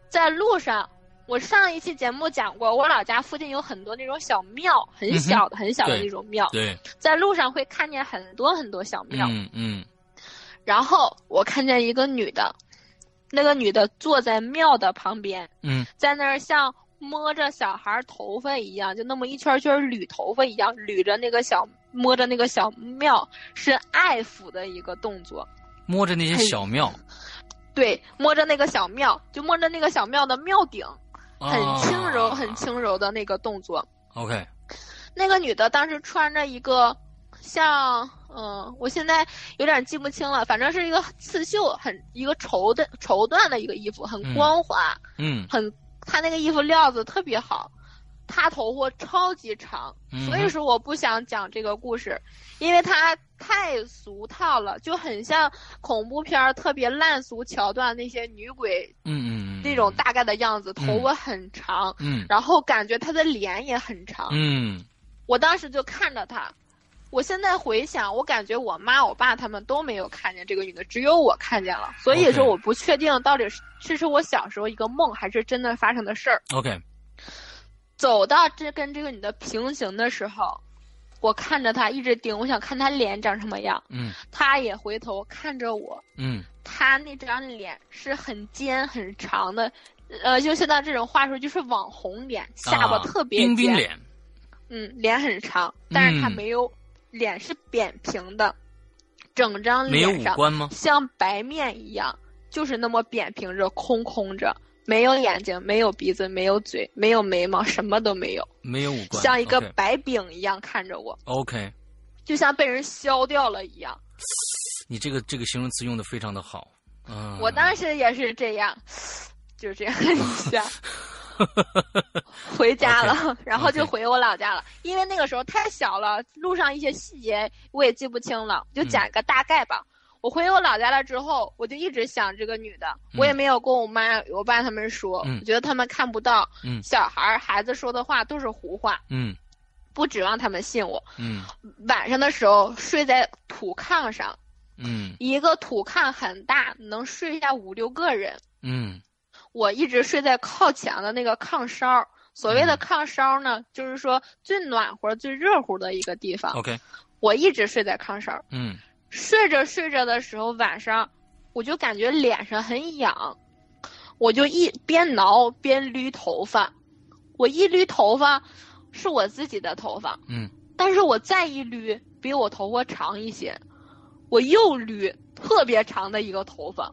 在路上，我上一期节目讲过，我老家附近有很多那种小庙，很小的、很小的那种庙，对，在路上会看见很多很多小庙。嗯嗯。然后我看见一个女的，那个女的坐在庙的旁边，嗯。在那儿像摸着小孩头发一样，就那么一圈圈捋头发一样，捋着那个小摸着那个小庙，是爱抚的一个动作。摸着那些小庙，对，摸着那个小庙，就摸着那个小庙的庙顶，很轻柔、啊很轻柔的那个动作。OK，那个女的当时穿着一个像，嗯，我现在有点记不清了，反正是一个刺绣，很一个绸的绸缎的一个衣服，很嗯光滑，嗯很，她那个衣服料子特别好。他头发超级长，嗯所以说我不想讲这个故事，因为他太俗套了，就很像恐怖片儿特别烂俗桥段那些女鬼嗯嗯嗯，那种大概的样子，头发很长，嗯然后感觉他的脸也很长。嗯我当时就看着她，我现在回想，我感觉我妈、我爸他们都没有看见这个女的，只有我看见了。所以说，我不确定到底是这是我小时候一个梦，还是真的发生的事儿。，OK，走到这跟这个女的平行的时候，我看着她一直盯，我想看她脸长什么样。嗯她也回头看着我，嗯她那张脸是很尖很长的，呃，就现在这种话说就是网红脸，下巴啊特别尖，冰冰脸，嗯，脸很长，但是她嗯没有、脸是扁平的，整张脸上五官吗？像白面一样，就是那么扁平着、空空着，没有眼睛，没有鼻子，没有嘴，没有眉毛，什么都没有，没有五官，像一个白饼一样看着我，OK，就像被人削掉了一样。你这个这个形容词用的非常的好，嗯，我当时也是这样，就这样一下。回家了 然后就回我老家了。因为那个时候太小了，路上一些细节我也记不清了，就嗯讲一个大概吧。我回我老家了之后，我就一直想这个女的，我也没有跟我妈、我爸他们说，嗯我觉得他们看不到。嗯小孩儿孩子说的话都是胡话，嗯不指望他们信我。嗯晚上的时候睡在土炕上，嗯一个土炕很大，能睡下五六个人。嗯我一直睡在靠墙的那个炕梢。所谓的嗯炕梢呢，就是说最暖和、最热乎的一个地方。，OK，我一直睡在炕梢，嗯睡着睡着的时候，晚上我就感觉脸上很痒，我就一边挠边捋头发。我一捋头发，是我自己的头发，嗯但是我再一捋，比我头发长一些，我又捋特别长的一个头发，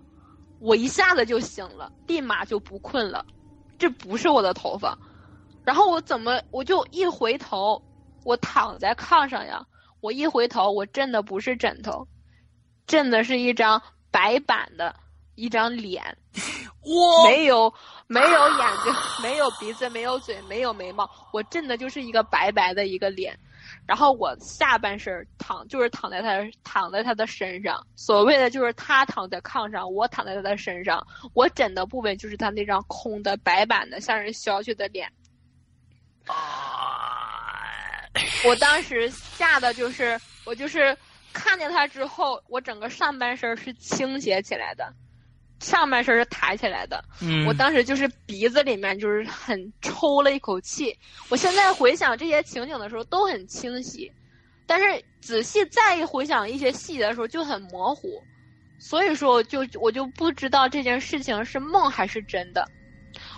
我一下子就醒了，立马就不困了，这不是我的头发。然后我怎么我就一回头，我躺在炕上呀，我一回头，我震的不是枕头，震的是一张白板的一张脸，哇，没有没有眼睛，没有鼻子，没有嘴，没有眉毛，我震的就是一个白白的一个脸。然后我下半身躺就是躺在他躺在他的身上，所谓的就是他躺在炕上，我躺在他的身上，我枕的部位就是他那张空的白板的像是削去的脸。啊，我当时吓得就是我就是看见他之后，我整个上半身是倾斜起来的，上半身是抬起来的。嗯，我当时就是鼻子里面就是很抽了一口气。我现在回想这些情景的时候都很清晰，但是仔细再一回想一些细节的时候就很模糊，所以说我就我就不知道这件事情是梦还是真的。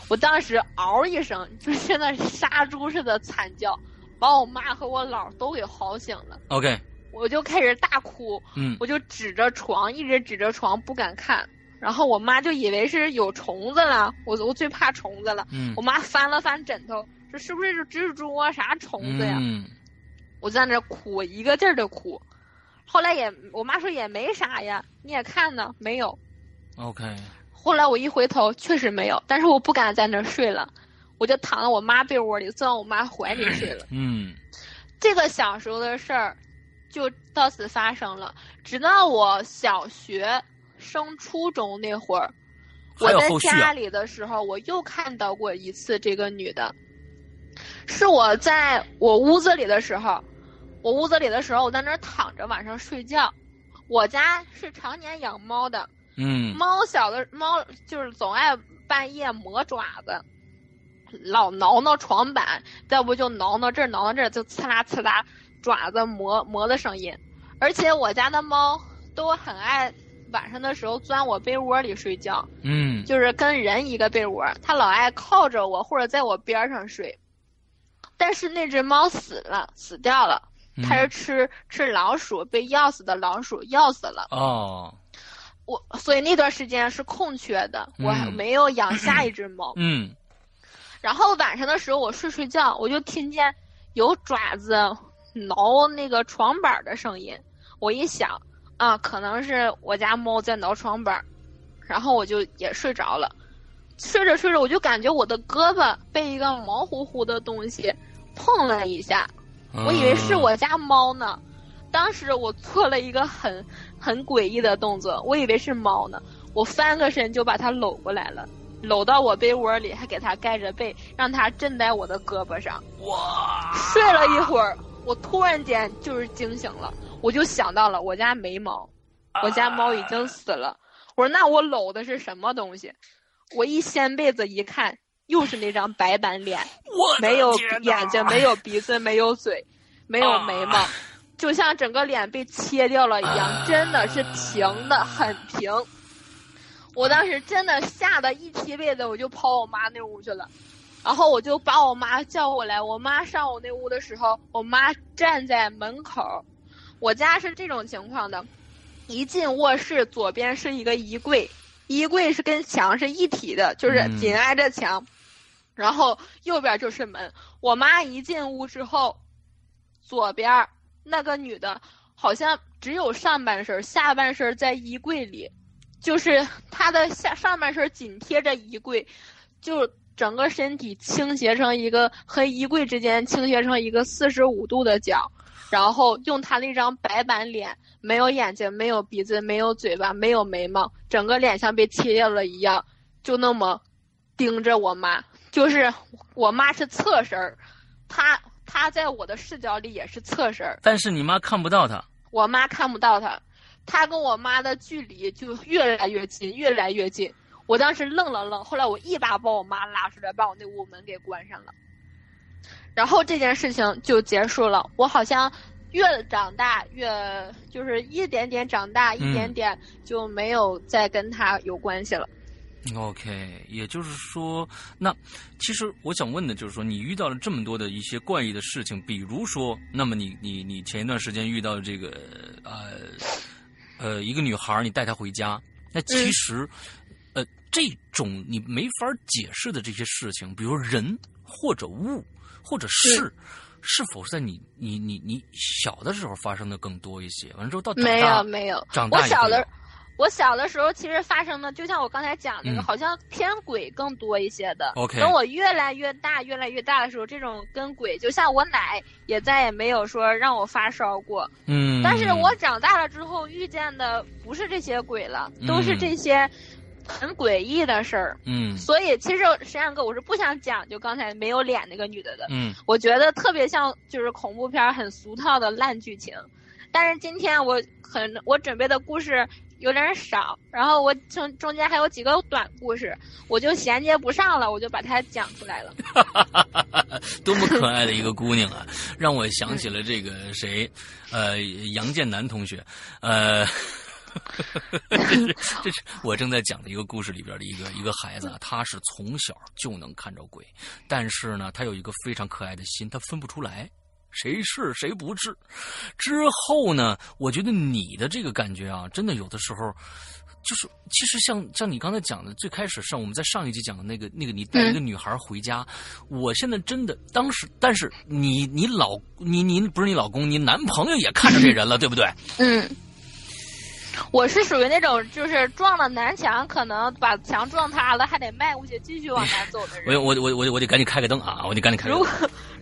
我当时嗷一声，就现在杀猪似的惨叫，把我妈和我姥都给嚎醒了。OK，我就开始大哭，嗯我就指着床，一直指着床不敢看。然后我妈就以为是有虫子了，我我最怕虫子了。嗯我妈翻了翻枕头，这是不是蜘蛛啊？啥虫子呀？嗯我在那哭，一个劲儿的哭。后来也，我妈说也没啥呀，你也看呢，没有。，OK，后来我一回头，确实没有，但是我不敢在那儿睡了，我就躺在我妈被窝里，钻我妈怀里睡了。嗯这个小时候的事儿就到此发生了。直到我小学升初中那会儿，我在家里的时候，我又看到过一次这个女的。是我在我屋子里的时候，我屋子里的时候，我在那儿躺着晚上睡觉。我家是常年养猫的，嗯猫小的猫就是总爱半夜磨爪子，老挠挠床板，再不就挠挠这儿挠挠这儿，就刺啦刺啦爪子磨磨的声音。而且我家的猫都很爱晚上的时候钻我被窝里睡觉，嗯就是跟人一个被窝，它老爱靠着我或者在我边上睡。但是那只猫死了，死掉了，嗯它是吃吃老鼠，被药死的老鼠药死了。哦，我所以那段时间是空缺的，我还嗯没有养下一只猫。嗯然后晚上的时候我睡睡觉，我就听见有爪子挠那个床板的声音。我一想啊，可能是我家猫在挠床板，然后我就也睡着了。睡着睡着，我就感觉我的胳膊被一个毛乎乎的东西碰了一下，我以为是我家猫呢。当时我做了一个很很诡异的动作，我以为是猫呢，我翻个身就把它搂过来了，搂到我被窝里，还给它盖着被，让它枕在我的胳膊上。哇！睡了一会儿，我突然间就是惊醒了，我就想到了我家没猫，我家猫已经死了。我说那我搂的是什么东西？我一掀被子一看，又是那张白板脸，没有眼睛，没有鼻子，没有嘴，没有眉毛。就像整个脸被切掉了一样，真的是平的，很平。我当时真的吓得一踢被子，我就跑我妈那屋去了。然后我就把我妈叫过来。我妈上我那屋的时候，我妈站在门口。我家是这种情况的：一进卧室，左边是一个衣柜，衣柜是跟墙是一体的，就是紧挨着墙。然后右边就是门。我妈一进屋之后，左边。那个女的，好像只有上半身，下半身在衣柜里，就是她的下上半身紧贴着衣柜，就整个身体倾斜成一个和衣柜之间倾斜成一个四十五度的角，然后用他那张白板脸，没有眼睛，没有鼻子，没有嘴巴，没有眉毛，整个脸像被切掉了一样，就那么盯着我妈，就是我妈是侧身儿，她。他在我的视角里也是侧身儿，但是你妈看不到他。我妈看不到他，他跟我妈的距离就越来越近，越来越近。我当时愣了愣，后来我一把把我妈拉出来，把我那屋门给关上了。然后这件事情就结束了。我好像越长大越就是一点点长大，一点点就没有再跟他有关系了。OK，也就是说，那其实我想问的就是说，你遇到了这么多的一些怪异的事情，比如说，那么你你你前一段时间遇到这个呃呃一个女孩，你带她回家，那其实呃这种你没法解释的这些事情，比如人或者物或者是，是否是在你你你你小的时候发生的更多一些？完了之后到没有没有，长大我小的。我小的时候，其实发生的就像我刚才讲那个，好像偏鬼更多一些的。OK。等我越来越大、越来越大的时候，这种跟鬼，就像我奶也再也没有说让我发烧过。嗯。但是我长大了之后遇见的不是这些鬼了，都是这些很诡异的事儿。嗯。所以其实沈阳哥，我是不想讲就刚才没有脸那个女的的。嗯。我觉得特别像就是恐怖片很俗套的烂剧情，但是今天我很我准备的故事。有点少，然后我中中间还有几个短故事，我就衔接不上了，我就把它讲出来了。多么可爱的一个姑娘啊，让我想起了这个谁，呃，杨建南同学，呃，这是 这是我正在讲的一个故事里边的一个一个孩子，他是从小就能看着鬼，但是呢，他有一个非常可爱的心，他分不出来。谁是谁不是？之后呢？我觉得你的这个感觉啊，真的有的时候，就是其实像像你刚才讲的，最开始上我们在上一集讲的那个那个，你带一个女孩回家，我现在真的当时，但是你你老你你不是你老公，你男朋友也看着这人了，对不对？嗯，我是属于那种就是撞了南墙，可能把墙撞塌了，还得迈过去继续往南走的人。我我我我我得赶紧开个灯啊！我得赶紧开。如果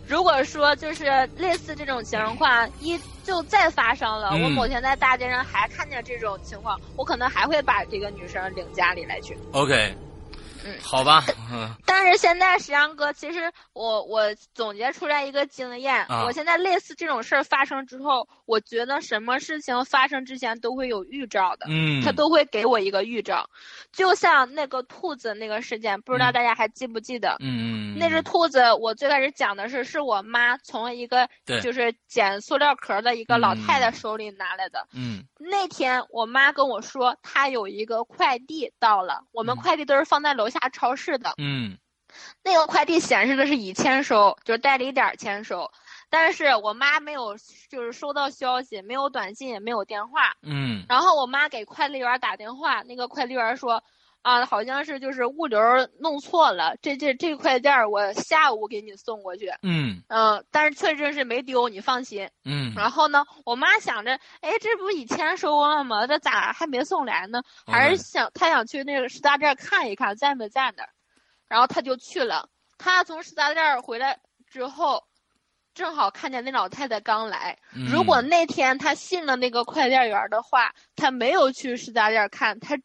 如果说就是类似这种情况一就再发生了，我某天在大街上还看见这种情况，我可能还会把这个女生领家里来去。OK。嗯，好吧。但是现在石阳哥，其实我我总结出来一个经验，我现在类似这种事儿发生之后，我觉得什么事情发生之前都会有预兆的，嗯，他都会给我一个预兆，就像那个兔子那个事件，不知道大家还记不记得？嗯那只兔子，我最开始讲的是，是我妈从一个就是捡塑料壳的一个老太太手里拿来的。嗯，那天我妈跟我说，她有一个快递到了，我们快递都是放在楼下。下超市的，嗯，那个快递显示的是已签收，就是代理点签收，但是我妈没有，就是收到消息，没有短信，也没有电话，嗯，然后我妈给快递员打电话，那个快递员说，啊，好像是就是物流弄错了，这这这块件儿我下午给你送过去，嗯嗯，但是确实是没丢，你放心，嗯，然后呢，我妈想着，哎，这不已签收了吗？这咋还没送来呢？还是想她想去那个食大店看一看在没在那儿。然后她就去了。她从食杂店回来之后，正好看见那老太太刚来。如果那天她信了那个快递员的话，她没有去食杂店看，他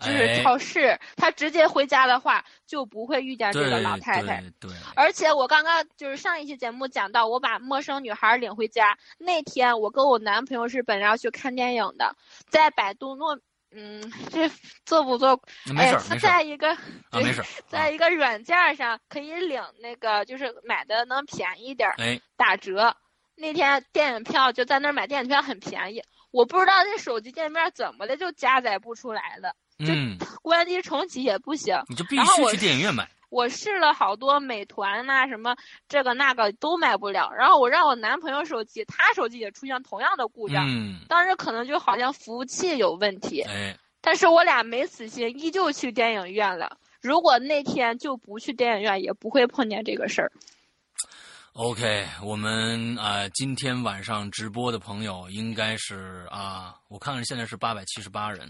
就是超市，他直接回家的话，就不会遇见这个老太太。对。而且我刚刚就是上一期节目讲到，我把陌生女孩领回家那天，我跟我男朋友是本来要去看电影的，在百度诺。嗯，这做不做？没事。在一个啊，没事，在一个软件上可以领那个，就是买的能便宜点儿，哎，打折。那天电影票就在那儿买电影票很便宜，我不知道这手机界面怎么的就加载不出来了，就 关机重启也不行。你就必须去电影院买。我试了好多美团呐，什么这个那个都买不了。然后我让我男朋友手机，他手机也出现同样的故障。嗯，当时可能就好像服务器有问题。哎，但是我俩没死心，依旧去电影院了。如果那天就不去电影院，也不会碰见这个事儿。OK，我们啊，今天晚上直播的朋友应该是啊，我看看现在是八百七十八人，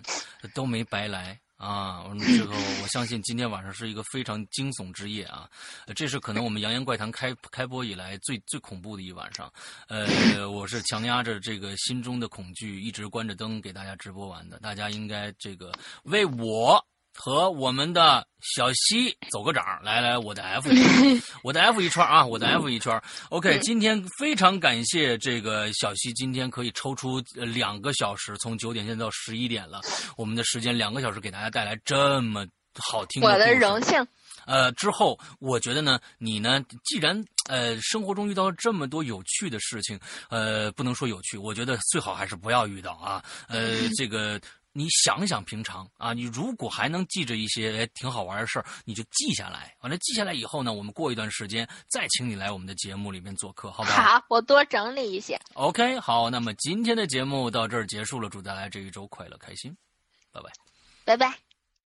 都没白来。啊，这个我相信今天晚上是一个非常惊悚之夜啊！这是可能我们《扬言怪谈》开开播以来最最恐怖的一晚上。呃，我是强压着这个心中的恐惧，一直关着灯给大家直播完的。大家应该这个为我。和我们的小西走个掌，来来，我的 F，我的 F 一圈啊，我的 F 一圈。OK，今天非常感谢这个小西，今天可以抽出两个小时，从九点现在到十一点了，我们的时间两个小时给大家带来这么好听的。我的荣幸。呃，之后我觉得呢，你呢，既然呃生活中遇到这么多有趣的事情，呃，不能说有趣，我觉得最好还是不要遇到啊。呃，这个。你想想平常啊，你如果还能记着一些挺好玩的事儿，你就记下来。完了记下来以后呢，我们过一段时间再请你来我们的节目里面做客，好不好？好，我多整理一些。OK，好，那么今天的节目到这儿结束了，祝大家这一周快乐开心，拜拜，拜拜。